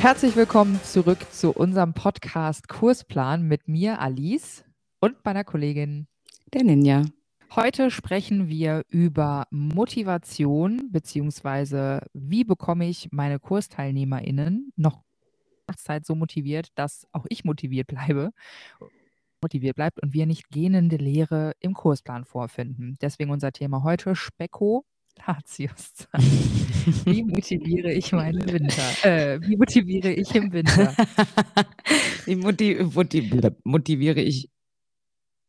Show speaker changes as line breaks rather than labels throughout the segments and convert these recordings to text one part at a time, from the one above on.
Herzlich willkommen zurück zu unserem Podcast Kursplan mit mir, Alice, und meiner Kollegin,
der Ninja.
Heute sprechen wir über Motivation beziehungsweise wie bekomme ich meine KursteilnehmerInnen noch Zeit so motiviert, dass auch ich motiviert bleibe, motiviert bleibt und wir nicht gähnende Lehre im Kursplan vorfinden. Deswegen unser Thema heute Specko Latiuszeit. Wie motiviere ich meinen Winter? Äh, wie motiviere ich im Winter?
wie motiv motiv motiviere ich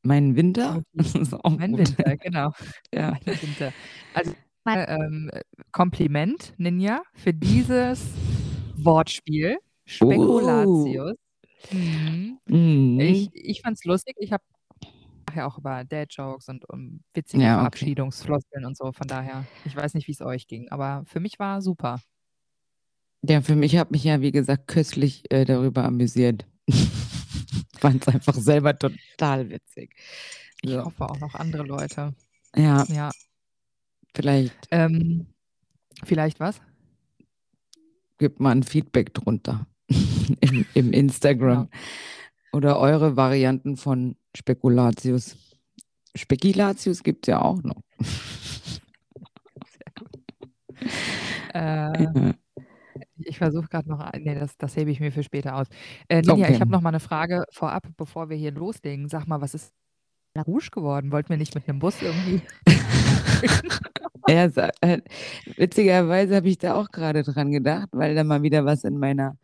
meinen Winter?
mein Winter, genau. Ja. Mein Winter. Also ähm, Kompliment, Ninja, für dieses Wortspiel. Spekulatius. Oh. Mhm. Mhm. Ich, ich fand es lustig. Ich habe ja auch über Dad-Jokes und um witzige ja, okay. Verabschiedungsfloskeln und so. Von daher, ich weiß nicht, wie es euch ging, aber für mich war super.
Ja, für mich habe mich ja, wie gesagt, köstlich äh, darüber amüsiert. fand es einfach selber total witzig.
Ich so. hoffe auch noch andere Leute.
Ja.
Ja.
Vielleicht.
Ähm, vielleicht was?
Gib mal ein Feedback drunter im, im Instagram. Ja. Oder eure Varianten von Spekulatius. Spekulatius gibt es ja auch noch.
Sehr gut. Äh, ich versuche gerade noch, nee, das, das hebe ich mir für später aus. Äh, Ninja, okay. ich habe noch mal eine Frage vorab, bevor wir hier loslegen. Sag mal, was ist La Rouge geworden? Wollten wir nicht mit einem Bus irgendwie?
ja, äh, witzigerweise habe ich da auch gerade dran gedacht, weil da mal wieder was in meiner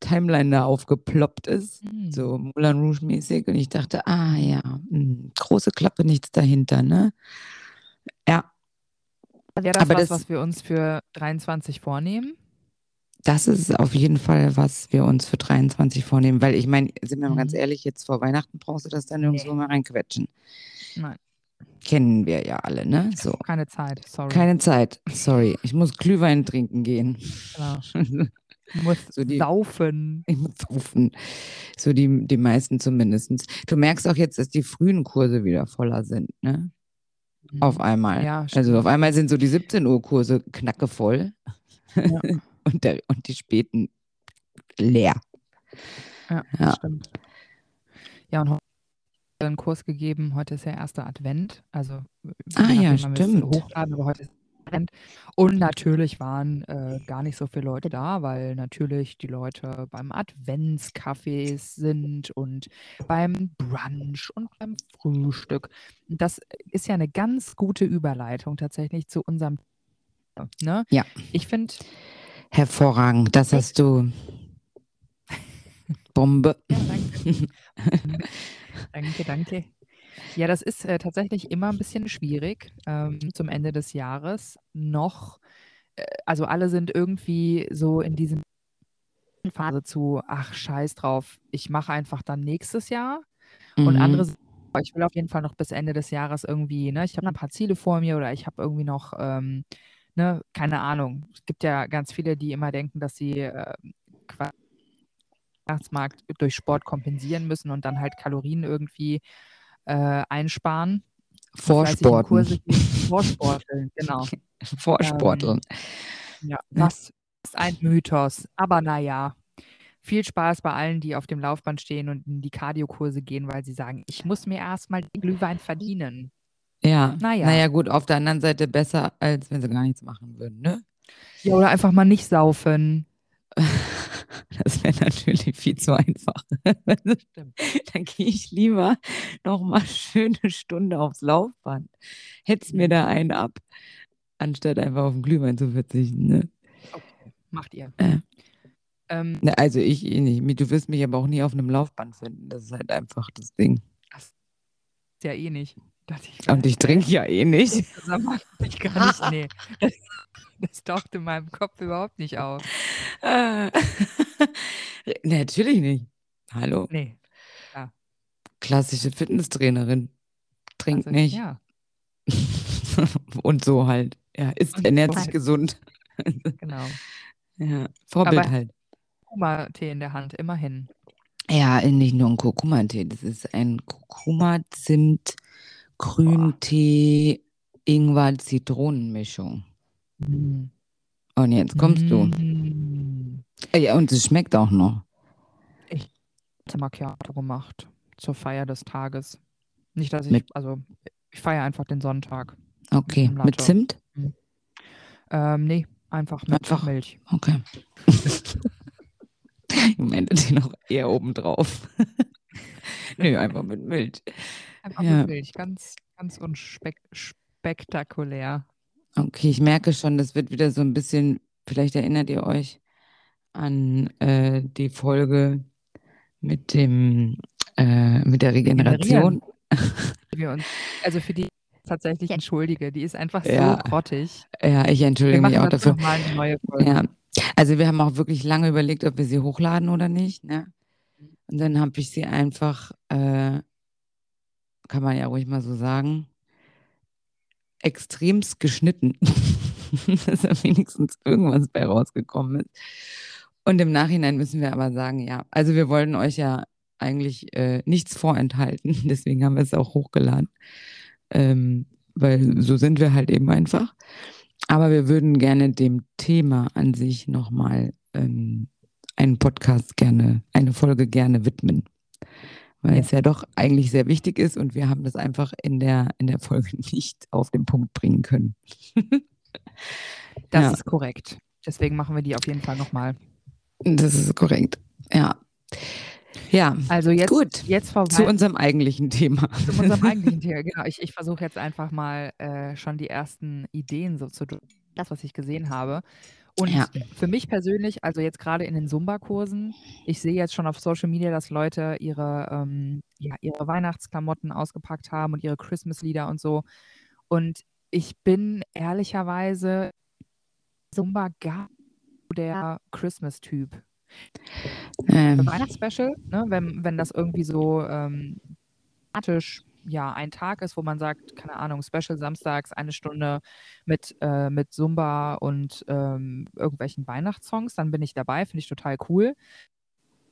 Timeline da aufgeploppt ist, mhm. so Moulin Rouge mäßig. Und ich dachte, ah ja, mh, hm, große Klappe, nichts dahinter, ne? Ja.
Wäre das Aber was, das, was wir uns für 23 vornehmen?
Das ist auf jeden Fall, was wir uns für 23 vornehmen, weil ich meine, sind wir mal ganz mhm. ehrlich, jetzt vor Weihnachten brauchst du das dann nirgendwo nee. mal reinquetschen.
Nein.
Kennen wir ja alle, ne? So.
Keine Zeit, sorry.
Keine Zeit, sorry. Ich muss Glühwein trinken gehen.
Genau. Ich muss so die, saufen.
Saufen. So die, die meisten zumindest. Du merkst auch jetzt, dass die frühen Kurse wieder voller sind, ne? Mhm. Auf einmal. Ja, also auf einmal sind so die 17 Uhr Kurse knackevoll. Ja. und, der, und die späten leer.
Ja, ja. stimmt. Ja, und heute einen Kurs gegeben. Heute ist ja erster Advent. Also,
ah ja, stimmt.
Hochladen, aber heute ist Advent. Und natürlich waren äh, gar nicht so viele Leute da, weil natürlich die Leute beim Adventskaffee sind und beim Brunch und beim Frühstück. Das ist ja eine ganz gute Überleitung tatsächlich zu unserem. Ne?
Ja.
Ich finde,
Hervorragend, das hast du. Bombe.
Ja, danke. danke, danke. Ja, das ist äh, tatsächlich immer ein bisschen schwierig ähm, zum Ende des Jahres noch. Äh, also alle sind irgendwie so in diesem Phase zu, ach scheiß drauf, ich mache einfach dann nächstes Jahr. Mhm. Und andere ich will auf jeden Fall noch bis Ende des Jahres irgendwie, ne, ich habe ein paar Ziele vor mir oder ich habe irgendwie noch ähm, ne, keine Ahnung. Es gibt ja ganz viele, die immer denken, dass sie äh, Weihnachtsmarkt durch Sport kompensieren müssen und dann halt Kalorien irgendwie äh, einsparen.
Vorsporten.
Vorsporteln, genau.
Vorsporteln.
Ähm, ja, das ist ein Mythos. Aber naja, viel Spaß bei allen, die auf dem Laufband stehen und in die Kardiokurse gehen, weil sie sagen, ich muss mir erstmal den Glühwein verdienen.
Ja, naja. naja, gut, auf der anderen Seite besser, als wenn sie gar nichts machen würden, ne?
Ja, oder einfach mal nicht saufen.
Das wäre natürlich viel zu einfach. Dann gehe ich lieber noch mal schöne Stunde aufs Laufband. Hetz mir da einen ab, anstatt einfach auf den Glühwein zu verzichten. Ne?
Okay, macht ihr.
Äh. Ähm, also ich eh nicht. Du wirst mich aber auch nie auf einem Laufband finden. Das ist halt einfach das Ding. Das
ist ja eh nicht.
Ich, und ich trinke ja eh nicht.
Ich gar nicht, nee. Das, das taucht in meinem Kopf überhaupt nicht auf.
nee, natürlich nicht. Hallo?
Nee. Ja.
Klassische Fitnesstrainerin. Trinkt also, nicht.
Ja.
und so halt. Ja, ist, ernährt sich gesund.
genau.
Ja, Vorbild
Aber
halt.
Kurkuma-Tee in der Hand, immerhin.
Ja, nicht nur ein Kurkuma-Tee. Das ist ein Kurkuma-Zimt- Grüntee, Ingwer-Zitronenmischung. Mm. Und jetzt kommst du.
Mm.
Ja, und es schmeckt auch noch.
Ich habe Macchiato gemacht zur Feier des Tages. Nicht, dass ich,
Mit-
also ich feiere einfach den Sonntag.
Okay, mit
Latte.
Zimt?
Ähm, nee, einfach mit
Einfach.
Milch.
Okay. ich meinte die noch eher obendrauf. Nö, einfach mit Milch.
Einfach
Ja.
Ganz, ganz unspektakulär.
Okay, ich merke schon, das wird wieder so ein bisschen, vielleicht erinnert ihr euch an äh, die Folge mit dem, äh, mit der Regeneration.
Uns, also für die ich tatsächlich entschuldige, die ist einfach
Ja.
so grottig.
Ja, ich entschuldige mich auch dafür.
nochmal eine neue Folge.
Ja, also wir haben auch wirklich lange überlegt, ob wir sie hochladen oder nicht. Ne? Und dann habe ich sie einfach, äh, kann man ja ruhig mal so sagen, extremst geschnitten, dass da wenigstens irgendwas bei rausgekommen ist. Und im Nachhinein müssen wir aber sagen, ja, also wir wollten euch ja eigentlich äh, nichts vorenthalten, deswegen haben wir es auch hochgeladen, ähm, weil so sind wir halt eben einfach. Aber wir würden gerne dem Thema an sich nochmal ähm, einen Podcast gerne, eine Folge gerne widmen. Weil es ja doch eigentlich sehr wichtig ist und wir haben das einfach in der, in der Folge nicht auf den Punkt bringen können.
Das
Ja.
ist korrekt. Deswegen machen wir die auf jeden Fall nochmal.
Das ist korrekt. Ja. Ja,
Also jetzt,
gut.
jetzt vorbei
Zu unserem eigentlichen Thema.
zu unserem eigentlichen Thema. Genau, ich, ich versuche jetzt einfach mal äh, schon die ersten Ideen so zu das, was ich gesehen habe. Und
Ja.
für mich persönlich, also jetzt gerade in den Zumba-Kursen, ich sehe jetzt schon auf Social Media, dass Leute ihre, ähm, ja, ihre Weihnachtsklamotten ausgepackt haben und ihre Christmas-Lieder und so. Und ich bin ehrlicherweise Zumba gar der Christmas-Typ.
Ähm,
Weihnachtsspecial, ne? wenn, wenn das irgendwie so ähm, ja ein Tag ist, wo man sagt, keine Ahnung, Special samstags, eine Stunde mit, äh, mit Zumba und ähm, irgendwelchen Weihnachtssongs, dann bin ich dabei, finde ich total cool.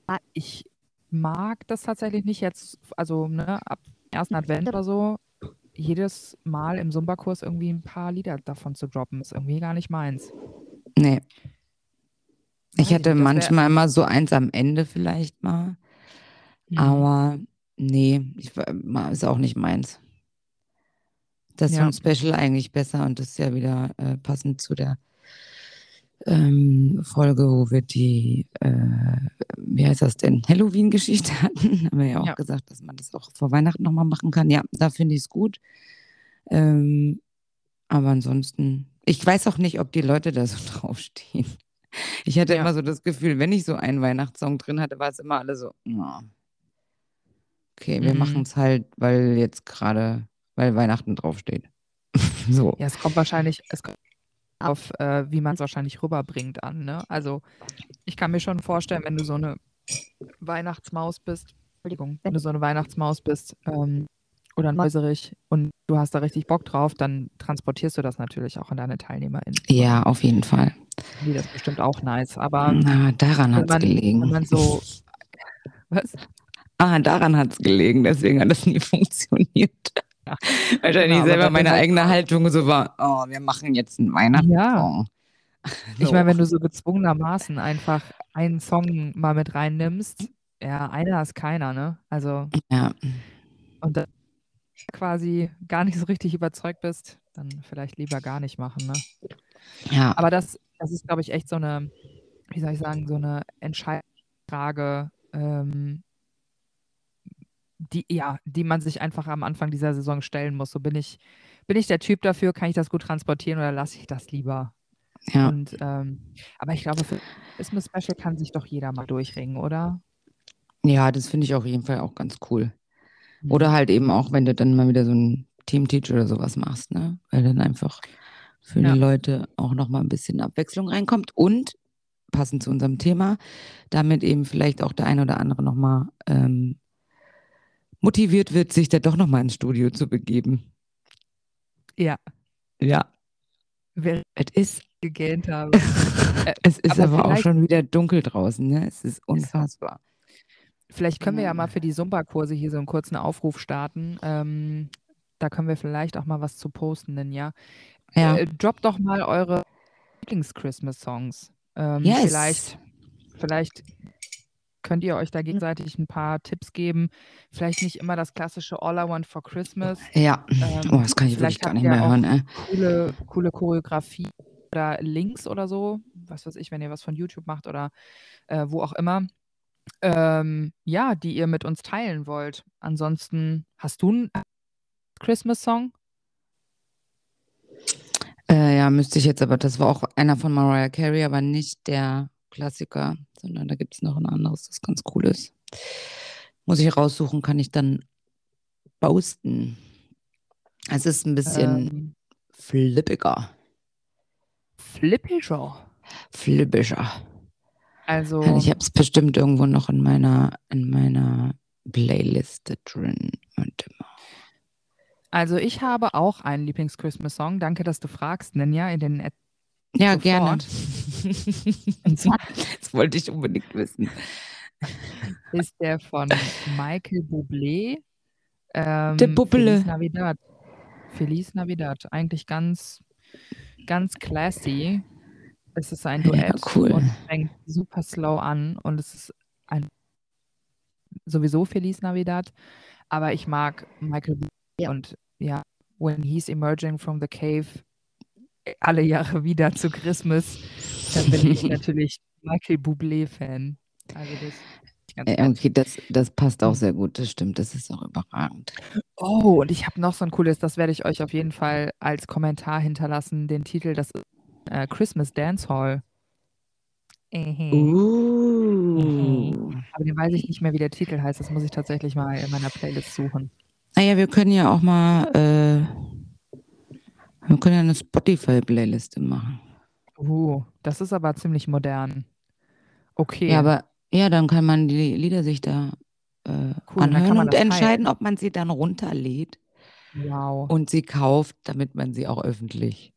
Ah, Ich mag das tatsächlich nicht jetzt, also ne, ab ersten Advent oder so, jedes Mal im Zumba-Kurs irgendwie ein paar Lieder davon zu droppen, ist irgendwie gar nicht meins.
nee. Ich hatte manchmal immer so eins am Ende vielleicht mal.
Mhm.
Aber nee, ich, ist auch nicht meins. Das ist
Ja.
ein Special eigentlich besser und das ist ja wieder äh, passend zu der ähm, Folge, wo wir die, äh, wie heißt das denn, Halloween-Geschichte hatten. Haben wir ja auch
Ja.
gesagt, dass man das auch vor Weihnachten nochmal machen kann. Ja, da finde ich es gut. Ähm, aber ansonsten, ich weiß auch nicht, ob die Leute da so draufstehen. Ich hatte
Ja.
immer so das Gefühl, wenn ich so einen Weihnachtssong drin hatte, war es immer alle so, "Ja, okay, wir
Mhm.
machen es halt, weil jetzt gerade, weil Weihnachten draufsteht. so.
Ja, es kommt wahrscheinlich, es kommt auf, äh, wie man es wahrscheinlich rüberbringt an. Ne? Also ich kann mir schon vorstellen, wenn du so eine Weihnachtsmaus bist, Entschuldigung, wenn du so eine Weihnachtsmaus bist ähm, oder neuserig und du hast da richtig Bock drauf, dann transportierst du das natürlich auch an deine TeilnehmerInnen.
Ja, auf jeden Fall.
Die das bestimmt auch nice. Aber
Na, daran hat es
man,
gelegen.
wenn man so, was?
Ah, daran hat es gelegen, deswegen hat das nie funktioniert.
Ja.
Wahrscheinlich
Genau, aber
selber meine eigene Haltung so war, oh, wir machen jetzt einen Weihnachtssong.
Ich meine, wenn du so gezwungenermaßen einfach einen Song mal mit reinnimmst, ja, einer ist keiner, ne? Also
Ja,
und dann quasi gar nicht so richtig überzeugt bist, dann vielleicht lieber gar nicht machen. Ne?
ja,
Aber das, das ist, glaube ich, echt so eine, wie soll ich sagen, so eine Entscheidungsfrage, ähm, die, ja, die man sich einfach am Anfang dieser Saison stellen muss. So bin ich, bin ich der Typ dafür, kann ich das gut transportieren oder lasse ich das lieber?
ja.
Und ähm, aber ich glaube, für Christmas Special kann sich doch jeder mal durchringen, oder?
Ja, das finde ich auf jeden Fall auch ganz cool.
Mhm.
Oder halt eben auch, wenn du dann mal wieder so ein Team-Teach oder sowas machst, ne? Weil dann einfach für
Ja.
die Leute auch nochmal ein bisschen Abwechslung reinkommt und passend zu unserem Thema, damit eben vielleicht auch der eine oder andere nochmal ähm, motiviert wird, sich da doch nochmal ins Studio zu begeben.
Ja,
Ja,
wer
es ist,
gegähnt habe.
es ist
aber
aber, auch schon wieder dunkel draußen, ne? Es ist unfassbar.
Vielleicht können wir ja mal
Ja.
für die Zumba-Kurse hier so einen kurzen Aufruf starten. Ähm, da können wir vielleicht auch mal was zu posten, denn ja.
Ja.
Äh, droppt doch mal eure Lieblings-Christmas-Songs. Ähm,
Yes.
Vielleicht vielleicht könnt ihr euch da gegenseitig ein paar Tipps geben. Vielleicht nicht immer das klassische All I Want for Christmas.
Ja, ähm, oh, das kann ich wirklich gar nicht mehr hören. Äh.
Coole, coole Choreografie oder Links oder so. Was weiß ich, wenn ihr was von YouTube macht oder äh, wo auch immer. Ähm, ja, die ihr mit uns teilen wollt. Ansonsten, hast du einen Christmas-Song?
Äh, ja, müsste ich jetzt, aber das war auch einer von Mariah Carey, aber nicht der Klassiker, sondern da gibt es noch ein anderes, das ganz cool ist. Muss ich raussuchen, kann ich dann posten. Es ist ein bisschen ähm, flippiger.
Flippischer?
Flippischer.
Also.
Ich habe es bestimmt irgendwo noch in meiner, in meiner Playliste drin. Warte mal.
Also ich habe auch einen Lieblings-Christmas-Song. Danke, dass du fragst, Ninja, in den
ja, Sofort. gerne. das wollte ich unbedingt wissen.
Ist der von Michael Bublé.
Ähm, der Bubble.
Feliz Navidad. Feliz Navidad. Eigentlich ganz, ganz classy. Es ist ein Duett
ja, cool.
und fängt super slow an und es ist ein sowieso Feliz Navidad. Aber ich mag Michael Bublé und ja, when he's emerging from the cave, alle Jahre wieder zu Christmas, dann bin ich natürlich Michael Bublé-Fan. Also
das, äh, okay, das, das passt auch sehr gut, das stimmt, das ist auch überragend.
Oh, und ich habe noch so ein cooles, das werde ich euch auf jeden Fall als Kommentar hinterlassen, den Titel, das ist äh, Christmas Dance Hall.
Uh.
Aber den weiß ich nicht mehr, wie der Titel heißt, das muss ich tatsächlich mal in meiner Playlist suchen.
Naja, wir können ja auch mal äh, wir können ja eine Spotify-Playliste machen.
Uh, das ist aber ziemlich modern. Okay.
Ja, aber ja, dann kann man die Lieder sich da äh, cool, anhören und entscheiden, ob man sie dann runterlädt
wow.
und sie kauft, damit man sie auch öffentlich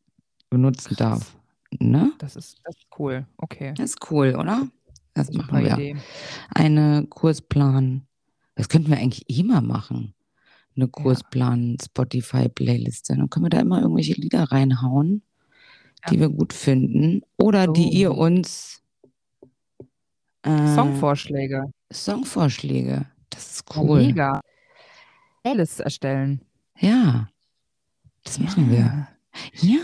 benutzen Krass. darf. Ne?
Das ist, das ist cool. Okay.
Das ist cool, oder? Das Super machen wir. Idee. Eine Kursplan. Das könnten wir eigentlich immer machen eine Kursplan, Spotify-Playliste. Dann können wir da immer irgendwelche Lieder reinhauen, ja. die wir gut finden. Oder oh. die ihr uns
äh, Songvorschläge.
Songvorschläge. Das ist cool.
mega. Playlists erstellen.
Ja. Das machen wir. Ja.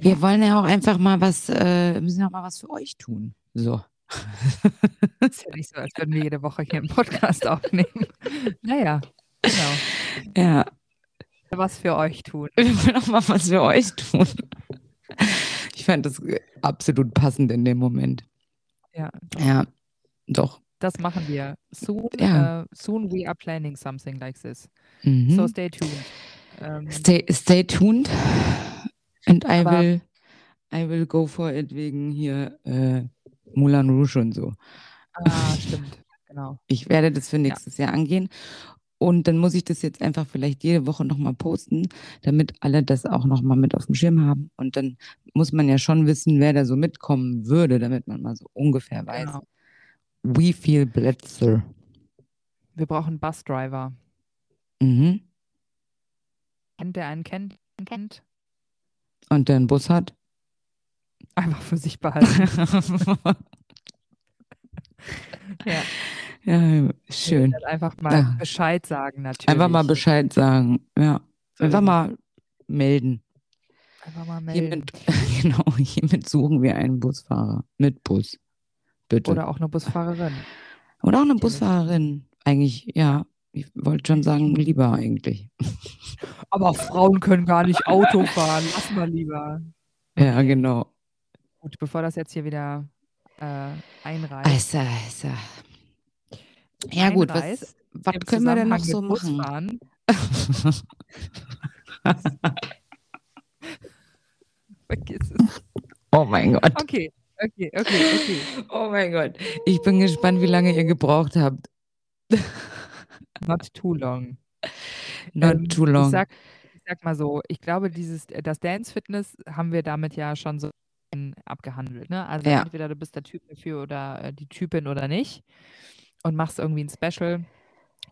Wir wollen ja auch einfach mal was, äh, müssen auch mal was für euch tun. So.
ist ja nicht so, als würden wir jede Woche hier einen Podcast aufnehmen. Naja. Genau.
Ja.
Was für euch tun.
Wir wollen auch mal was für euch tun. Ich fand das absolut passend in dem Moment.
Ja.
Ja, doch.
Das machen wir. Soon,
ja.
uh, soon we are planning something like this.
Mhm.
So stay tuned.
Um, stay, stay tuned. And I will, I will go for it wegen hier äh, Moulin Rouge und so.
Ah, stimmt. Genau.
Ich werde das für nächstes ja. Jahr angehen. Und dann muss ich das jetzt einfach vielleicht jede Woche nochmal posten, damit alle das auch nochmal mit auf dem Schirm haben. Und dann muss man ja schon wissen, wer da so mitkommen würde, damit man mal so ungefähr weiß, genau. wie viel Plätze.
Wir brauchen Busdriver.
Mhm.
Kennt der einen kennt? kennt?
Und der einen Bus hat?
Einfach für sich behalten. ja.
Ja, schön.
Einfach mal ja. Bescheid sagen, natürlich.
Einfach mal Bescheid sagen, ja. Einfach mal melden.
Einfach mal melden.
Hiermit, genau, hiermit suchen wir einen Busfahrer mit Bus. Bitte.
Oder auch eine Busfahrerin.
Oder auch eine Busfahrerin. Eigentlich, ja. Ich wollte schon sagen, lieber eigentlich.
Aber Frauen können gar nicht Auto fahren. Lass mal lieber.
Ja, genau.
Gut, bevor das jetzt hier wieder äh, einreißt.
Also, also. Ja, gut, was, was können wir denn noch so machen?
Vergiss es.
Oh mein Gott.
Okay, okay, okay, okay.
Oh mein Gott. Ich bin gespannt, wie lange ihr gebraucht habt.
Not too long.
Not ähm, too long.
Ich sag, ich sag mal so, ich glaube, dieses, das Dance Fitness haben wir damit ja schon so abgehandelt. Ne? Also ja. entweder du bist der Typ dafür oder äh, die Typin oder nicht und machst irgendwie ein Special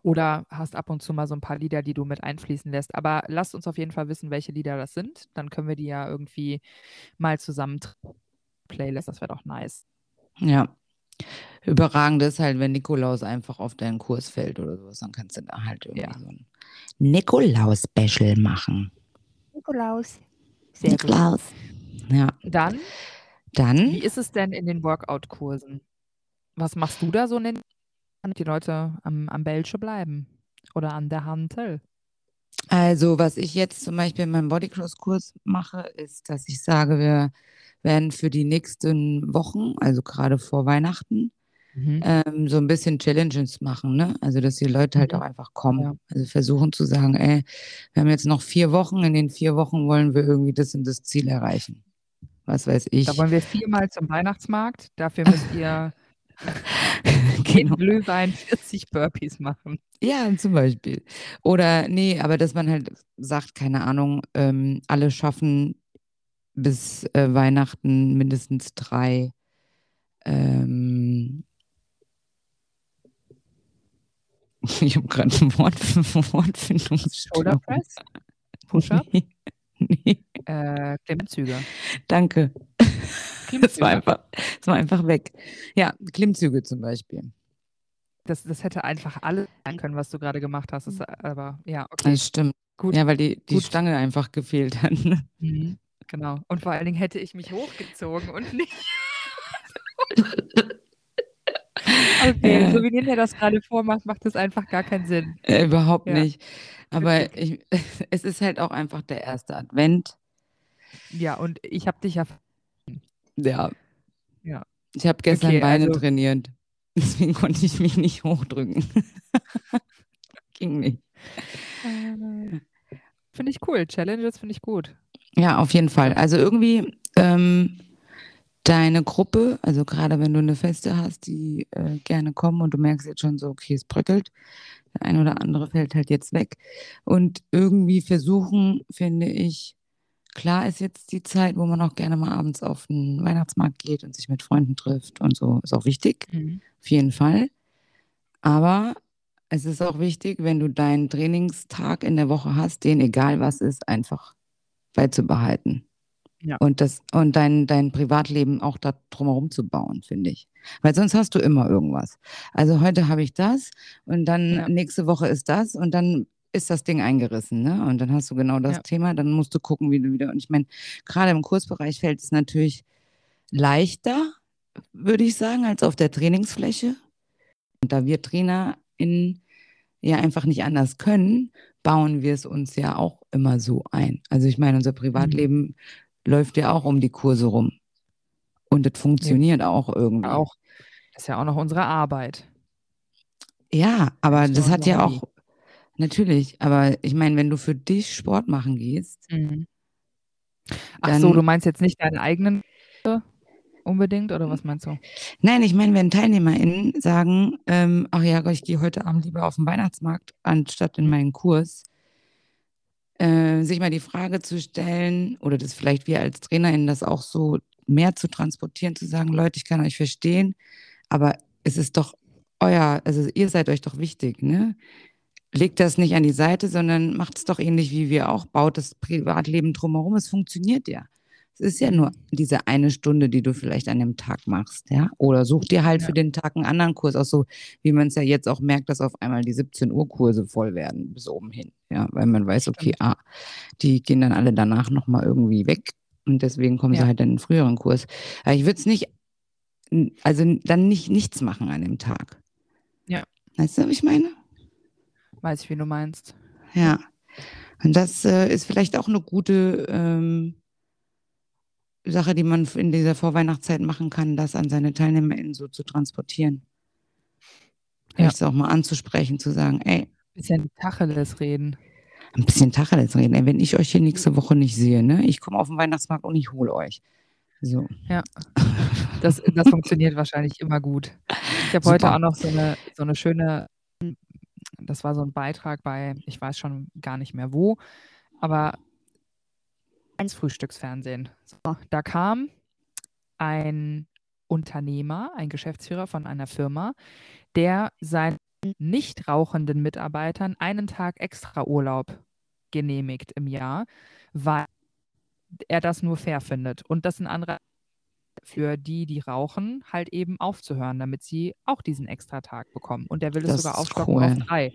oder hast ab und zu mal so ein paar Lieder, die du mit einfließen lässt. Aber lasst uns auf jeden Fall wissen, welche Lieder das sind. Dann können wir die ja irgendwie mal zusammen Playlist. Das wäre doch nice.
Ja, Überragend ist halt, wenn Nikolaus einfach auf deinen Kurs fällt oder sowas, dann kannst du da halt irgendwie
Ja.
so ein Nikolaus-Special machen.
Nikolaus. Sehr gut.
Nikolaus. Ja,
Dann,
dann,
wie ist es denn in den Workout-Kursen? Was machst du da so, in den- die Leute am, am Bälsche bleiben? Oder an der Hantel?
also was ich jetzt zum Beispiel in meinem Bodycross-Kurs mache, ist, dass ich sage, wir werden für die nächsten Wochen, also gerade vor Weihnachten,
Mhm.
ähm, so ein bisschen Challenges machen, ne? Also, dass die Leute halt auch einfach kommen.
Ja.
Also versuchen zu sagen, ey, wir haben jetzt noch vier Wochen, in den vier Wochen wollen wir irgendwie das und das Ziel erreichen. Was weiß ich.
Da wollen wir viermal zum Weihnachtsmarkt. Dafür müsst ihr
Genau.
in Glühwein 40 Burpees machen.
Ja, zum Beispiel. Oder nee, aber dass man halt sagt, keine Ahnung, ähm, alle schaffen bis äh, Weihnachten mindestens drei ähm, ich habe gerade ein Wort
Shoulder
Wortfindungsstörung.
Press, Push-Up,
Nee, nee,
äh, Klimmzüge.
danke. Das war, einfach, das war einfach weg. Ja, Klimmzüge zum Beispiel.
Das, das hätte einfach alles sein können, was du gerade gemacht hast. Das, aber ja, okay,
Das stimmt.
gut.
Ja, weil die, die
Gut.
Stange einfach gefehlt hat. ne?
Mhm, genau. Und vor allen Dingen hätte ich mich hochgezogen und nicht. okay,
Ja.
so wie Ninja das gerade vormacht, macht das einfach gar keinen Sinn.
Äh, überhaupt
Ja.
nicht. Aber ich, es ist halt auch einfach der erste Advent.
Ja, und ich habe dich ja.
Ja.
Ja.
Ich habe gestern
Okay,
Beine
also-
trainiert. Deswegen konnte ich mich nicht hochdrücken. Ging nicht.
Finde ich cool. Challenges finde ich gut.
Ja, auf jeden Fall. Also irgendwie ähm, deine Gruppe, also gerade wenn du eine Feste hast, die äh, gerne kommen und du merkst jetzt schon so, okay, es bröckelt, der ein oder andere fällt halt jetzt weg. Und irgendwie versuchen, finde ich, klar ist jetzt die Zeit, wo man auch gerne mal abends auf den Weihnachtsmarkt geht und sich mit Freunden trifft und so, ist auch wichtig, auf jeden Fall. Aber es ist auch wichtig, wenn du deinen Trainingstag in der Woche hast, den egal was ist, einfach beizubehalten.
Ja.
Und das und dein, dein Privatleben auch da drumherum zu bauen, finde ich. Weil sonst hast du immer irgendwas. Also heute habe ich das und dann
Ja.
nächste Woche ist das und dann ist das Ding eingerissen, ne? Und dann hast du genau das
Ja.
Thema, dann musst du gucken, wie du wieder. Und ich meine, gerade im Kursbereich fällt es natürlich leichter, würde ich sagen, als auf der Trainingsfläche. Und da wir TrainerInnen ja einfach nicht anders können, bauen wir es uns ja auch immer so ein. Also ich meine, unser Privatleben läuft ja auch um die Kurse rum. Und das funktioniert auch irgendwie.
Auch. Das ist ja auch noch unsere Arbeit.
Ja, aber das
nur
hat ja auch, natürlich, aber ich meine, wenn du für dich Sport machen gehst,
Ach so, du meinst jetzt nicht deinen eigenen unbedingt oder was meinst du?
Nein, ich meine, wenn TeilnehmerInnen sagen, ähm, ach ja, ich gehe heute Abend lieber auf den Weihnachtsmarkt anstatt in meinen Kurs, äh, sich mal die Frage zu stellen, oder das vielleicht wir als TrainerInnen das auch so mehr zu transportieren, zu sagen, Leute, ich kann euch verstehen, aber es ist doch euer, also ihr seid euch doch wichtig, ne? Legt das nicht an die Seite, sondern macht es doch ähnlich wie wir auch, baut das Privatleben drumherum, es funktioniert ja. Es ist ja nur diese eine Stunde, die du vielleicht an dem Tag machst, ja. Oder such dir halt
Ja.
für den Tag einen anderen Kurs aus, so wie man es ja jetzt auch merkt, dass auf einmal die 17 Uhr Kurse voll werden bis oben hin, ja, weil man weiß, okay, ah, die gehen dann alle danach nochmal irgendwie weg und deswegen kommen sie
Ja.
halt in den früheren Kurs. Aber ich würde es nicht, also dann nicht nichts machen an dem Tag.
Ja.
Weißt du, was ich meine?
Weiß ich, wie du meinst.
Ja. Und das äh, ist vielleicht auch eine gute ähm, Sache, die man in dieser Vorweihnachtszeit machen kann, das an seine TeilnehmerInnen so zu transportieren.
Ja.
Vielleicht auch mal anzusprechen, zu sagen, ey,
Bisschen Tacheles reden.
ein bisschen Tacheles reden. Ey, wenn ich euch hier nächste Woche nicht sehe, ne, ich komme auf den Weihnachtsmarkt und ich hole euch. So.
Das, das funktioniert wahrscheinlich immer gut. Ich habe heute auch noch so eine, so eine schöne, das war so ein Beitrag bei, ich weiß schon gar nicht mehr wo, aber eins Frühstücksfernsehen. So, da kam ein Unternehmer, ein Geschäftsführer von einer Firma, der seinen nicht rauchenden Mitarbeitern einen Tag extra Urlaub genehmigt im Jahr, weil er das nur fair findet. Und das ein anderer für die, die rauchen, halt eben aufzuhören, damit sie auch diesen extra Tag bekommen. Und der will es sogar aufstocken cool. auf drei.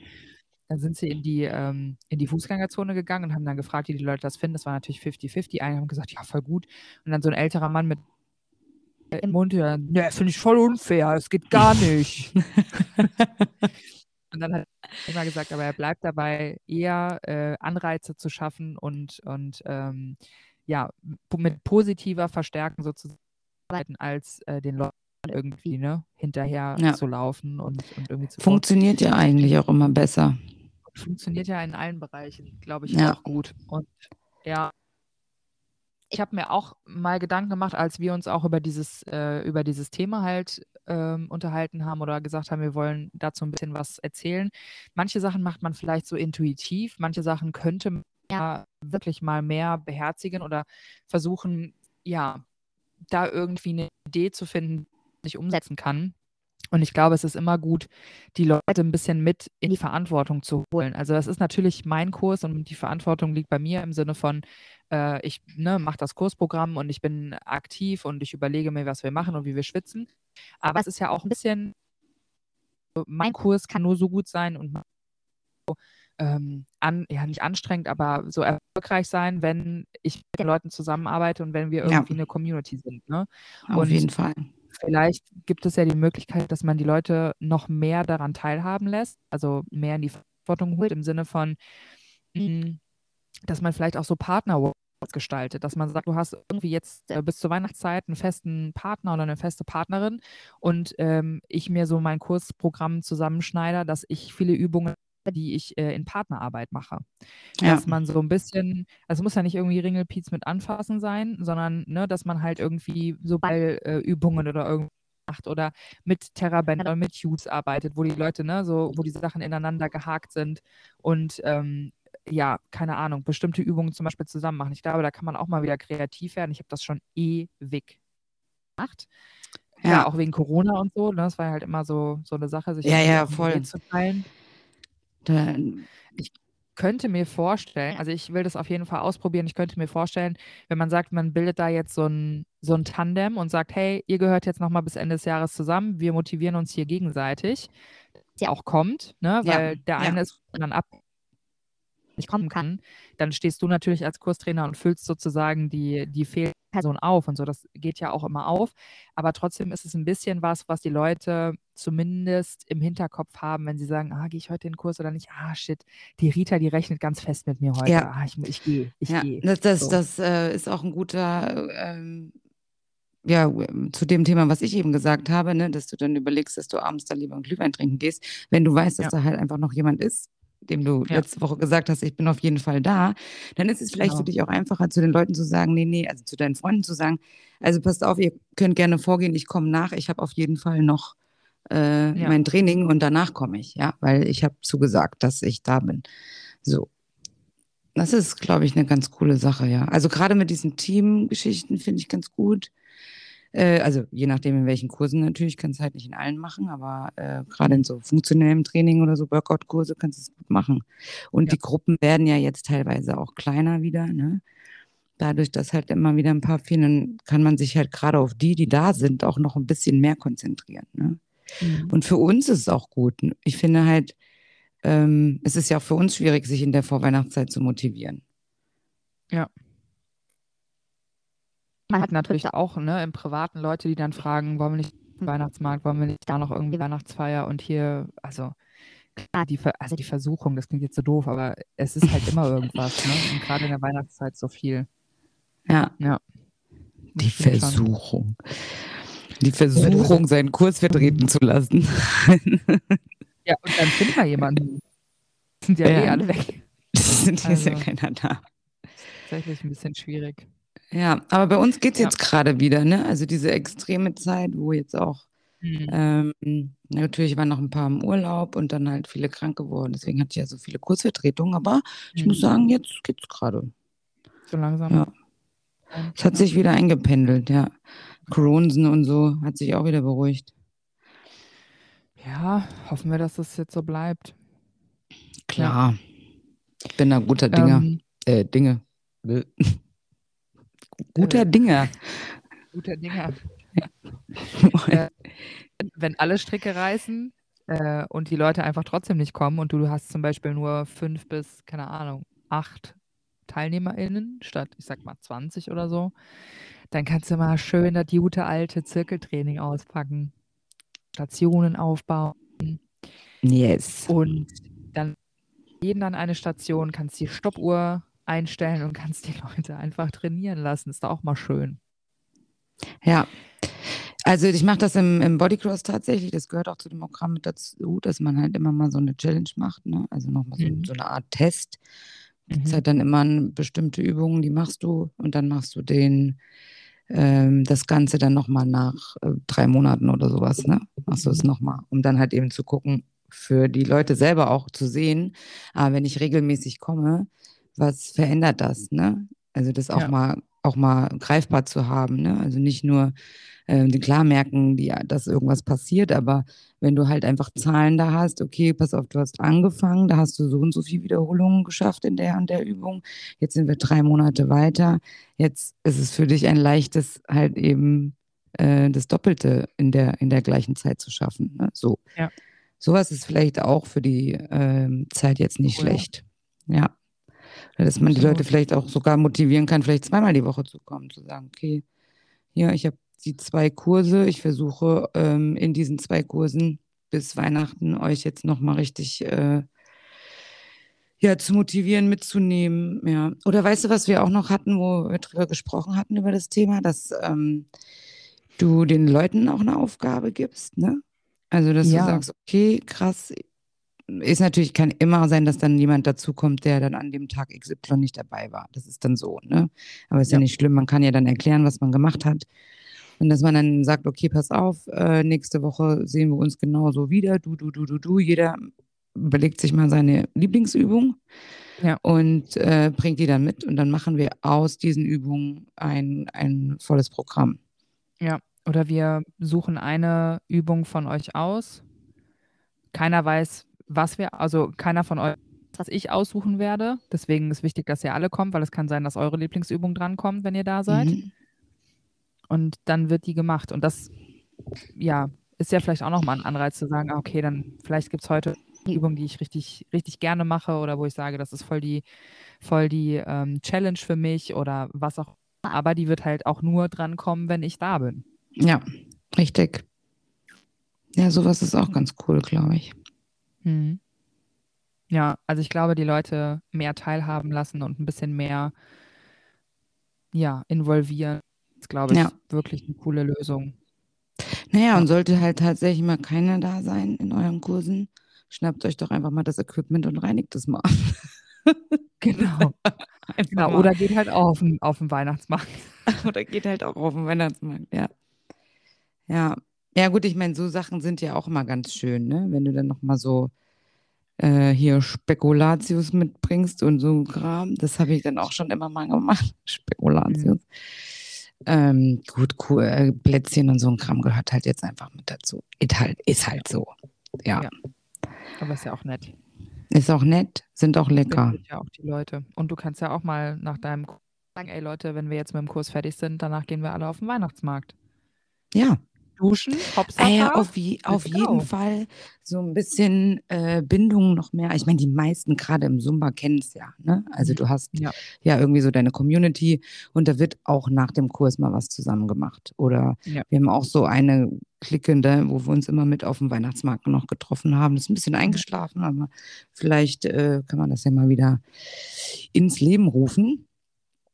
Dann sind sie in die, ähm, in die Fußgängerzone gegangen und haben dann gefragt, wie die Leute das finden. Das war natürlich 50-50. Einige haben gesagt, ja, voll gut. Und dann so ein älterer Mann mit im Mund, ja, ne, finde ich voll unfair, es geht gar nicht. und dann hat er immer gesagt, aber er bleibt dabei, eher äh, Anreize zu schaffen und, und ähm, ja, mit positiver Verstärken sozusagen als äh, den Leuten irgendwie ne, hinterher ja. zu laufen und, und irgendwie zu
Funktioniert ja eigentlich auch immer besser.
Funktioniert ja in allen Bereichen, glaube ich, ja. auch gut. Und ja, ich habe mir auch mal Gedanken gemacht, als wir uns auch über dieses, äh, über dieses Thema halt ähm, unterhalten haben oder gesagt haben, wir wollen dazu ein bisschen was erzählen. Manche Sachen macht man vielleicht so intuitiv, manche Sachen könnte man ja wirklich mal mehr beherzigen oder versuchen, ja, da irgendwie eine Idee zu finden, die ich umsetzen kann. Und ich glaube, es ist immer gut, die Leute ein bisschen mit in die Verantwortung zu holen. Also das ist natürlich mein Kurs und die Verantwortung liegt bei mir im Sinne von, äh, ich ne, mache das Kursprogramm und ich bin aktiv und ich überlege mir, was wir machen und wie wir schwitzen. Aber es ist ja auch ein bisschen, mein Kurs kann nur so gut sein und ähm, an, ja nicht anstrengend, aber so erfolgreich sein, wenn ich mit den Leuten zusammenarbeite und wenn wir irgendwie ja. eine Community sind. Ne?
Auf und jeden Fall.
Vielleicht gibt es ja die Möglichkeit, dass man die Leute noch mehr daran teilhaben lässt, also mehr in die Verantwortung holt, im Sinne von, hm, dass man vielleicht auch so Partner gestaltet, dass man sagt, du hast irgendwie jetzt äh, bis zur Weihnachtszeit einen festen Partner oder eine feste Partnerin und ähm, ich mir so mein Kursprogramm zusammenschneide, dass ich viele Übungen die ich äh, in Partnerarbeit mache. Ja. Dass man so ein bisschen, also es muss ja nicht irgendwie Ringelpiez mit anfassen sein, sondern ne, dass man halt irgendwie so Ballübungen äh, oder irgendwas macht oder mit Terraband oder mit Hughes arbeitet, wo die Leute, ne, so, wo die Sachen ineinander gehakt sind und ähm, ja, keine Ahnung, bestimmte Übungen zum Beispiel zusammen machen. Ich glaube, da kann man auch mal wieder kreativ werden. Ich habe das schon ewig gemacht. Ja. ja, auch wegen Corona und so. Ne? Das war halt immer so, so eine Sache, sich
ja, ja, voll.
zu teilen. Dann ich könnte mir vorstellen, also ich will das auf jeden Fall ausprobieren, ich könnte mir vorstellen, wenn man sagt, man bildet da jetzt so ein, so ein Tandem und sagt, hey, ihr gehört jetzt nochmal bis Ende des Jahres zusammen, wir motivieren uns hier gegenseitig, der auch kommt, ne? weil ja, der eine ja. ist dann ab nicht kommen kann, dann stehst du natürlich als Kurstrainer und füllst sozusagen die, die Fehlperson auf und so. Das geht ja auch immer auf. Aber trotzdem ist es ein bisschen was, was die Leute zumindest im Hinterkopf haben, wenn sie sagen, ah, gehe ich heute in den Kurs oder nicht? Ah, shit, die Rita, die rechnet ganz fest mit mir heute. Ja. Ah, ich, ich gehe, ich ja, gehe.
Das, das, so. das äh, ist auch ein guter ähm, ja, zu dem Thema, was ich eben gesagt habe, ne, dass du dann überlegst, dass du abends da lieber einen Glühwein trinken gehst, wenn du weißt, dass ja. da halt einfach noch jemand ist, dem du ja. letzte Woche gesagt hast, ich bin auf jeden Fall da, dann ist es vielleicht genau. für dich auch einfacher, zu den Leuten zu sagen, nee, nee, also zu deinen Freunden zu sagen, also passt auf, ihr könnt gerne vorgehen, ich komme nach, ich habe auf jeden Fall noch äh, ja. mein Training und danach komme ich, ja, weil ich habe zugesagt, dass ich da bin. So. Das ist, glaube ich, eine ganz coole Sache, ja. Also gerade mit diesen Teamgeschichten finde ich ganz gut. Äh, also je nachdem, in welchen Kursen natürlich, kannst du halt nicht in allen machen, aber äh, gerade in so funktionellem Training oder so Workout-Kurse kannst du es gut machen. Und ja. die Gruppen werden ja jetzt teilweise auch kleiner wieder, ne? Dadurch, dass halt immer wieder ein paar fehlen, kann man sich halt gerade auf die, die da sind, auch noch ein bisschen mehr konzentrieren. Ne? Mhm. Und für uns ist es auch gut. Ich finde halt, ähm, es ist ja auch für uns schwierig, sich in der Vorweihnachtszeit zu motivieren.
Ja man hat natürlich auch ne, im Privaten Leute, die dann fragen, wollen wir nicht Weihnachtsmarkt, wollen wir nicht da noch irgendwie Weihnachtsfeier und hier, also klar, die, also die Versuchung, das klingt jetzt so doof, aber es ist halt immer irgendwas, ne? Und gerade in der Weihnachtszeit so viel.
Ja. Ja. Die Versuchung. Die Versuchung, seinen Kurs vertreten zu lassen.
ja, und dann finden wir jemanden. Sind ja, ja. eh alle weg.
Es also, ist ja keiner da.
Tatsächlich ein bisschen schwierig.
Ja, aber bei uns geht es ja. jetzt gerade wieder, ne? Also diese extreme Zeit, wo jetzt auch mhm. ähm, natürlich waren noch ein paar im Urlaub und dann halt viele krank geworden. Deswegen hatte ich ja so viele Kursvertretungen, aber ich muss mhm. sagen, jetzt geht es gerade.
So langsam.
Ja. Es hat sich wieder eingependelt, ja. Coronsen und so hat sich auch wieder beruhigt.
Ja, hoffen wir, dass das jetzt so bleibt.
Klar. Ja. Ich bin da guter Dinge. Ähm, äh, Dinge. Guter äh, Dinge.
Gute Dinger. äh, wenn alle Stricke reißen äh, und die Leute einfach trotzdem nicht kommen und du hast zum Beispiel nur fünf bis, keine Ahnung, acht TeilnehmerInnen statt, ich sag mal, 20 oder so, dann kannst du mal schön das gute alte Zirkeltraining auspacken, Stationen aufbauen.
Yes.
Und dann jeden an eine Station, kannst die Stoppuhr einstellen und kannst die Leute einfach trainieren lassen. Ist doch auch mal schön.
Ja. Also ich mache das im, im Bodycross tatsächlich, das gehört auch zu dem Programm mit dazu, dass man halt immer mal so eine Challenge macht, ne? also nochmal so, mhm. so eine Art Test. Mhm. Das halt dann immer bestimmte Übungen, die machst du und dann machst du den, ähm, das Ganze dann nochmal nach äh, drei Monaten oder sowas, ne? Machst du es nochmal, um dann halt eben zu gucken, für die Leute selber auch zu sehen, aber wenn ich regelmäßig komme, was verändert das, ne? Also das auch ja. mal auch mal greifbar zu haben, ne? Also nicht nur äh, klar merken, die, dass irgendwas passiert, aber wenn du halt einfach Zahlen da hast, okay, pass auf, du hast angefangen, da hast du so und so viele Wiederholungen geschafft in der und der Übung, jetzt sind wir drei Monate weiter, jetzt ist es für dich ein leichtes, halt eben äh, das Doppelte in der, in der gleichen Zeit zu schaffen. Ne? So. Ja. Sowas ist vielleicht auch für die äh, Zeit jetzt nicht cool. schlecht. Ja. Dass man die Leute vielleicht auch sogar motivieren kann, vielleicht zweimal die Woche zu kommen, zu sagen, okay, ja, ich habe die zwei Kurse, ich versuche ähm, in diesen zwei Kursen bis Weihnachten euch jetzt nochmal richtig äh, ja, zu motivieren, mitzunehmen. Ja. Oder weißt du, was wir auch noch hatten, wo wir drüber gesprochen hatten über das Thema, dass ähm, du den Leuten auch eine Aufgabe gibst, ne? Also, dass ja. du sagst, okay, krass, ist natürlich, kann immer sein, dass dann jemand dazukommt, der dann an dem Tag XY nicht dabei war. Das ist dann so, ne? Aber ist ja. ja nicht schlimm, man kann ja dann erklären, was man gemacht hat. Und dass man dann sagt, okay, pass auf, äh, nächste Woche sehen wir uns genauso wieder. Du, du, du, du, du. Jeder überlegt sich mal seine Lieblingsübung ja. und äh, bringt die dann mit. Und dann machen wir aus diesen Übungen ein, ein volles Programm.
Ja, oder wir suchen eine Übung von euch aus. Keiner weiß, was wir, also keiner von euch, was ich aussuchen werde. Deswegen ist wichtig, dass ihr alle kommt, weil es kann sein, dass eure Lieblingsübung drankommt, wenn ihr da seid. Mhm. Und dann wird die gemacht. Und das, ja, ist ja vielleicht auch nochmal ein Anreiz zu sagen, ah, okay, dann vielleicht gibt es heute eine Übung, die ich richtig, richtig gerne mache oder wo ich sage, das ist voll die, voll die ähm, Challenge für mich oder was auch. Aber die wird halt auch nur drankommen, wenn ich da bin.
Ja, richtig. Ja, sowas ist auch ganz cool, glaube ich.
Mhm. Ja, also ich glaube, die Leute mehr teilhaben lassen und ein bisschen mehr ja, involvieren, ist, glaube ich, ja. wirklich eine coole Lösung.
Naja, ja. und sollte halt tatsächlich mal keiner da sein in euren Kursen, schnappt euch doch einfach mal das Equipment und reinigt es mal.
genau. genau. Oder geht halt auch auf den, auf den Weihnachtsmarkt.
Oder geht halt auch auf den Weihnachtsmarkt, ja. Ja, ja, gut, ich meine, so Sachen sind ja auch immer ganz schön, ne? Wenn du dann nochmal so äh, hier Spekulatius mitbringst und so Kram. Das habe ich dann auch schon immer mal gemacht. Spekulatius. Mhm. Ähm, gut, cool, äh, Plätzchen und so ein Kram gehört halt jetzt einfach mit dazu. Ist halt, ist halt so. Ja. ja.
Aber ist ja auch nett.
Ist auch nett, sind auch lecker.
Ja, auch die Leute. Und du kannst ja auch mal nach deinem Kurs sagen, ey Leute, wenn wir jetzt mit dem Kurs fertig sind, danach gehen wir alle auf den Weihnachtsmarkt.
Ja,
duschen,
Hauptsache. Äh, auf, wie, auf jeden Fall so ein bisschen äh, Bindung noch mehr. Ich meine, die meisten gerade im Zumba kennen es ja. Ne? Also mhm. du hast ja. ja. irgendwie so deine Community und da wird auch nach dem Kurs mal was zusammen gemacht. Oder ja. wir haben auch so eine Klickende, wo wir uns immer mit auf dem Weihnachtsmarkt noch getroffen haben. Das ist ein bisschen eingeschlafen, aber vielleicht äh, kann man das ja mal wieder ins Leben rufen.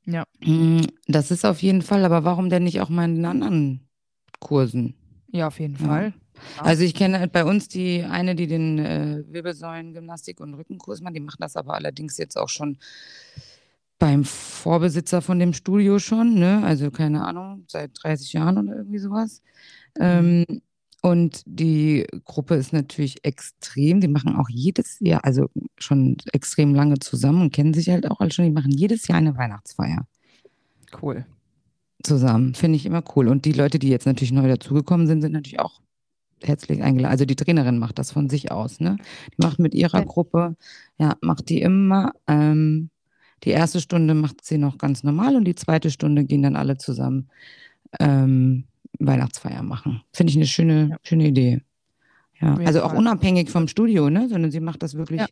Ja.
Hm, das ist auf jeden Fall, aber warum denn nicht auch mal in den anderen Kursen.
Ja, auf jeden Fall.
Ja. Also ich kenne bei uns die eine, die den äh, Wirbelsäulengymnastik und Rückenkurs macht, die macht das aber allerdings jetzt auch schon beim Vorbesitzer von dem Studio schon, ne? Also keine Ahnung, seit 30 Jahren oder irgendwie sowas. Mhm. Ähm, und die Gruppe ist natürlich extrem, die machen auch jedes Jahr, also schon extrem lange zusammen und kennen sich halt auch alle schon, die machen jedes Jahr eine Weihnachtsfeier.
Cool
zusammen. Finde ich immer cool. Und die Leute, die jetzt natürlich neu dazugekommen sind, sind natürlich auch herzlich eingeladen. Also die Trainerin macht das von sich aus, ne? Die macht mit ihrer Gruppe, ja, macht die immer. Ähm, die erste Stunde macht sie noch ganz normal und die zweite Stunde gehen dann alle zusammen ähm, Weihnachtsfeier machen. Finde ich eine schöne, ja. schöne Idee. Ja, also auch unabhängig vom Studio, ne? Sondern sie macht das wirklich ja.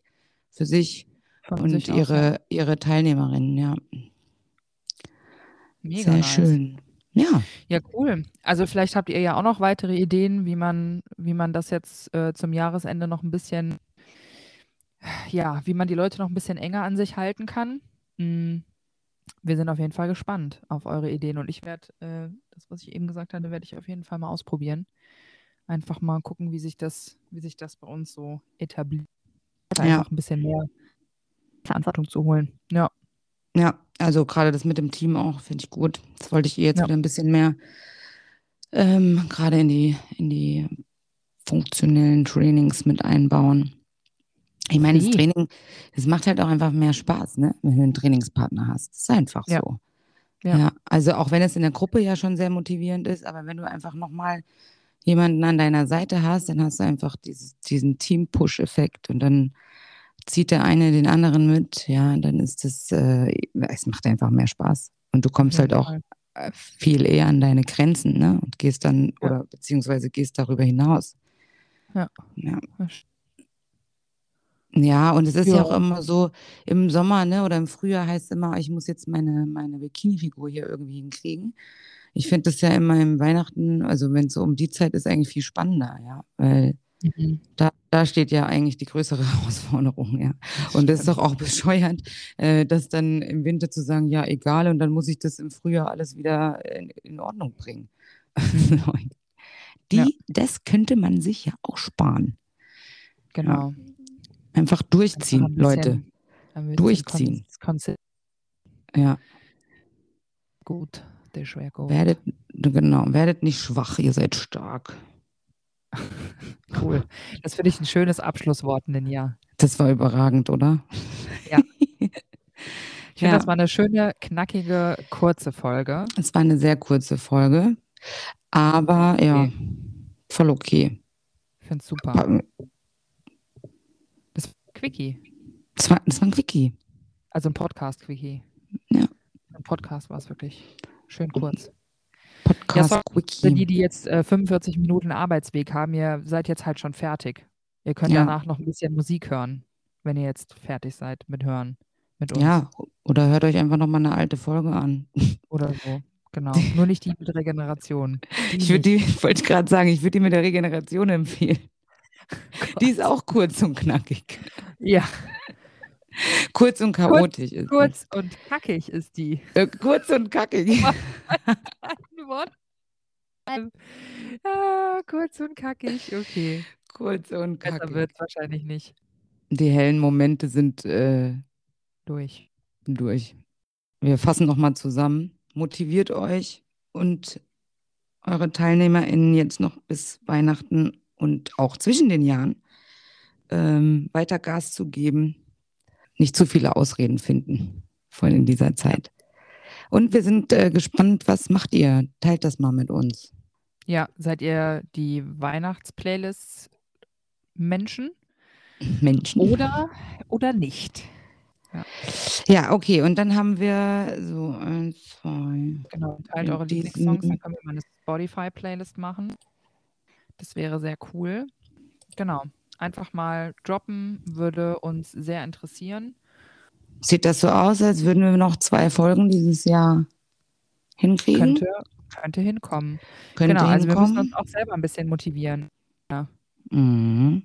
für sich Von und sich ihre, auch, ihre Teilnehmerinnen, ja. Mega Sehr nice. schön. Ja.
Ja, cool. Also vielleicht habt ihr ja auch noch weitere Ideen, wie man, wie man das jetzt äh, zum Jahresende noch ein bisschen, ja, wie man die Leute noch ein bisschen enger an sich halten kann. Mhm. Wir sind auf jeden Fall gespannt auf eure Ideen und ich werde, äh, das, was ich eben gesagt hatte, werde ich auf jeden Fall mal ausprobieren. Einfach mal gucken, wie sich das, wie sich das bei uns so etabliert. Einfach ja. ein bisschen mehr Verantwortung zu holen. Ja.
Ja, also gerade das mit dem Team auch, finde ich gut. Das wollte ich ihr jetzt ja. wieder ein bisschen mehr ähm, gerade in die, in die funktionellen Trainings mit einbauen. Ich meine, das Training, das macht halt auch einfach mehr Spaß, ne? wenn du einen Trainingspartner hast. Das ist einfach ja. so. Ja. ja. Also auch wenn es in der Gruppe ja schon sehr motivierend ist, aber wenn du einfach nochmal jemanden an deiner Seite hast, dann hast du einfach dieses, diesen Team-Push-Effekt und dann zieht der eine den anderen mit, ja, dann ist das, äh, es macht einfach mehr Spaß. Und du kommst ja, halt auch äh, viel eher an deine Grenzen, ne? Und gehst dann, ja. oder beziehungsweise gehst darüber hinaus. Ja. ja. Ja, und es ist ja. ja. auch immer so, im Sommer, ne, oder im Frühjahr heißt es immer, ich muss jetzt meine, meine Bikini-Figur hier irgendwie hinkriegen. Ich finde das ja immer im Weihnachten, also wenn es so um die Zeit ist, eigentlich viel spannender, ja. Weil Mhm. Da, da steht ja eigentlich die größere Herausforderung, ja. Und das ist doch auch bescheuert, äh, das dann im Winter zu sagen, ja, egal, und dann muss ich das im Frühjahr alles wieder in, in Ordnung bringen. Mhm. die, ja. das könnte man sich ja auch sparen.
Genau. Ja.
Einfach durchziehen, Einfach Leute. Durchziehen. Ja.
Gut, wäre gut.
Werdet, genau, werdet nicht schwach, ihr seid stark.
Cool. Das finde ich ein schönes Abschlusswort in den Jahr.
Das war überragend, oder?
Ja. Ich finde, ja. das war eine schöne, knackige, kurze Folge.
Es war eine sehr kurze Folge, aber okay. ja, voll okay.
Ich finde es super. Das war ein Quickie.
Das war, das war ein Quickie.
Also ein Podcast-Quickie.
Ja.
Ein Podcast war es wirklich. Schön kurz.
Podcast ja,
die, die jetzt äh, 45 Minuten Arbeitsweg haben, ihr seid jetzt halt schon fertig. Ihr könnt ja. danach noch ein bisschen Musik hören, wenn ihr jetzt fertig seid mit Hören. Mit uns.
Ja, oder hört euch einfach nochmal eine alte Folge an.
Oder so. Genau. Nur nicht die mit Regeneration.
Die ich würde die, wollte gerade sagen, ich würde die mit der Regeneration empfehlen. Oh die ist auch kurz und knackig.
Ja.
Kurz und chaotisch
kurz, ist Kurz die. und kackig ist die.
Äh, kurz und kackig.
Wort. Ah, kurz und kackig, okay.
Kurz und kackig.
Besser wird es wahrscheinlich nicht.
Die hellen Momente sind äh,
durch.
Durch. Wir fassen nochmal zusammen. Motiviert euch und eure TeilnehmerInnen jetzt noch bis Weihnachten und auch zwischen den Jahren ähm, weiter Gas zu geben. Nicht zu viele Ausreden finden, vor allem in dieser Zeit. Und wir sind äh, gespannt, was macht ihr? Teilt das mal mit uns.
Ja, seid ihr die Weihnachtsplaylists Menschen?
Menschen.
Oder, oder nicht?
Ja. ja, okay. Und dann haben wir so ein, zwei.
Genau, teilt eure Lieblingssongs, dann können wir mal eine Spotify-Playlist machen. Das wäre sehr cool. Genau. Einfach mal droppen, würde uns sehr interessieren.
Sieht das so aus, als würden wir noch zwei Folgen dieses Jahr hinkriegen?
Könnte, könnte hinkommen.
Könnte
genau,
also
hinkommen. wir müssen uns auch selber ein bisschen motivieren. Ja.
Mhm.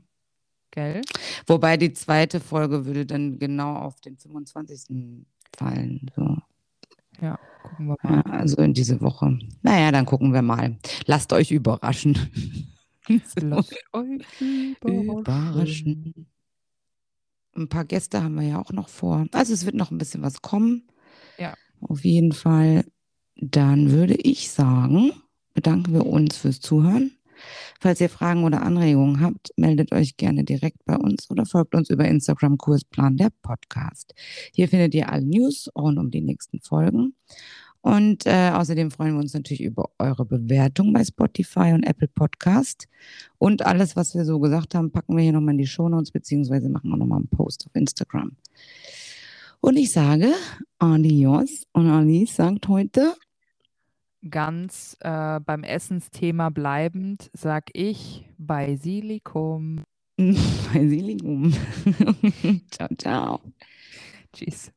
Gell?
Wobei die zweite Folge würde dann genau auf den 25. fallen. So.
Ja, gucken wir mal.
Ja, also in diese Woche. Naja, dann gucken wir mal. Lasst euch überraschen.
Lasst euch überraschen. überraschen.
Ein paar Gäste haben wir ja auch noch vor. Also es wird noch ein bisschen was kommen.
Ja.
Auf jeden Fall. Dann würde ich sagen, bedanken wir uns fürs Zuhören. Falls ihr Fragen oder Anregungen habt, meldet euch gerne direkt bei uns oder folgt uns über Instagram Kursplan der Podcast. Hier findet ihr alle News rund um die nächsten Folgen. Und äh, außerdem freuen wir uns natürlich über eure Bewertung bei Spotify und Apple Podcast. Und alles, was wir so gesagt haben, packen wir hier nochmal in die Show Notes, beziehungsweise machen auch nochmal einen Post auf Instagram. Und ich sage Adios und Alice sagt heute
ganz äh, beim Essensthema bleibend, sag ich Basilikum.
Basilikum. ciao, ciao.
Tschüss.